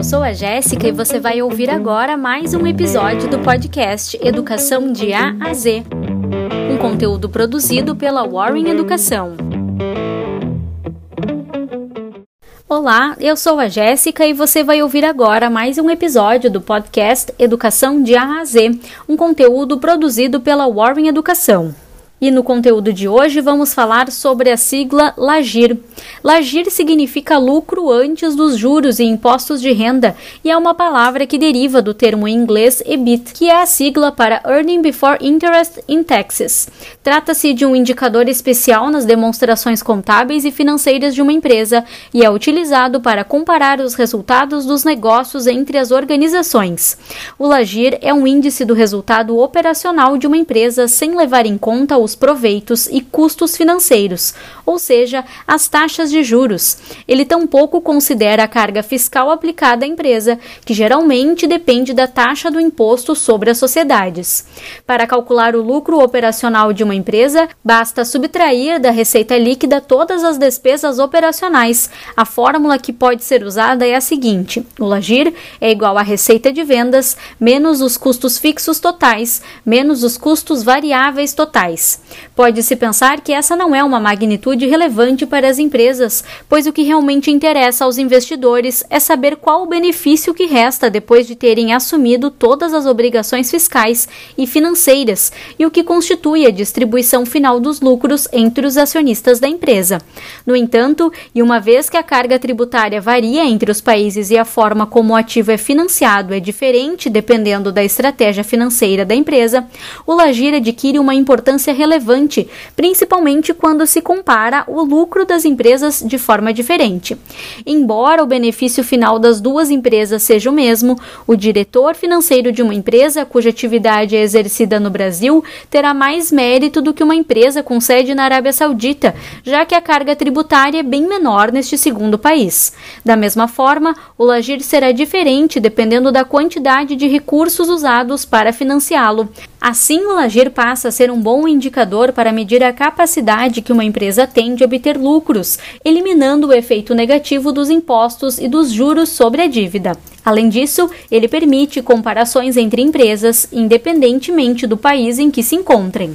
Eu sou a Jéssica e você vai ouvir agora mais um episódio do podcast Educação de A a Z, um conteúdo produzido pela Warren Educação. Olá, eu sou a Jéssica e você vai ouvir agora mais um episódio do podcast Educação de A a Z, um conteúdo produzido pela Warren Educação. E no conteúdo de hoje vamos falar sobre a sigla LAGIR. LAGIR significa lucro antes dos juros e impostos de renda e é uma palavra que deriva do termo em inglês EBIT, que é a sigla para Earning Before Interest in Taxes. Trata-se de um indicador especial nas demonstrações contábeis e financeiras de uma empresa e é utilizado para comparar os resultados dos negócios entre as organizações. O LAGIR é um índice do resultado operacional de uma empresa sem levar em conta os proveitos e custos financeiros, ou seja, as taxas de juros. Ele tampouco considera a carga fiscal aplicada à empresa, que geralmente depende da taxa do imposto sobre as sociedades. Para calcular o lucro operacional de uma empresa, basta subtrair da receita líquida todas as despesas operacionais. A fórmula que pode ser usada é a seguinte: o LAGIR é igual à receita de vendas menos os custos fixos totais menos os custos variáveis totais. Pode-se pensar que essa não é uma magnitude relevante para as empresas, pois o que realmente interessa aos investidores é saber qual o benefício que resta depois de terem assumido todas as obrigações fiscais e financeiras e o que constitui a distribuição final dos lucros entre os acionistas da empresa. No entanto, e uma vez que a carga tributária varia entre os países e a forma como o ativo é financiado é diferente dependendo da estratégia financeira da empresa, o Lagir adquire uma importância relevante relevante, principalmente quando se compara o lucro das empresas de forma diferente. Embora o benefício final das duas empresas seja o mesmo, o diretor financeiro de uma empresa cuja atividade é exercida no Brasil terá mais mérito do que uma empresa com sede na Arábia Saudita, já que a carga tributária é bem menor neste segundo país. Da mesma forma, o Lagir será diferente dependendo da quantidade de recursos usados para financiá-lo. Assim, o Lagir passa a ser um bom indicador para medir a capacidade que uma empresa tem de obter lucros, eliminando o efeito negativo dos impostos e dos juros sobre a dívida. Além disso, ele permite comparações entre empresas, independentemente do país em que se encontrem.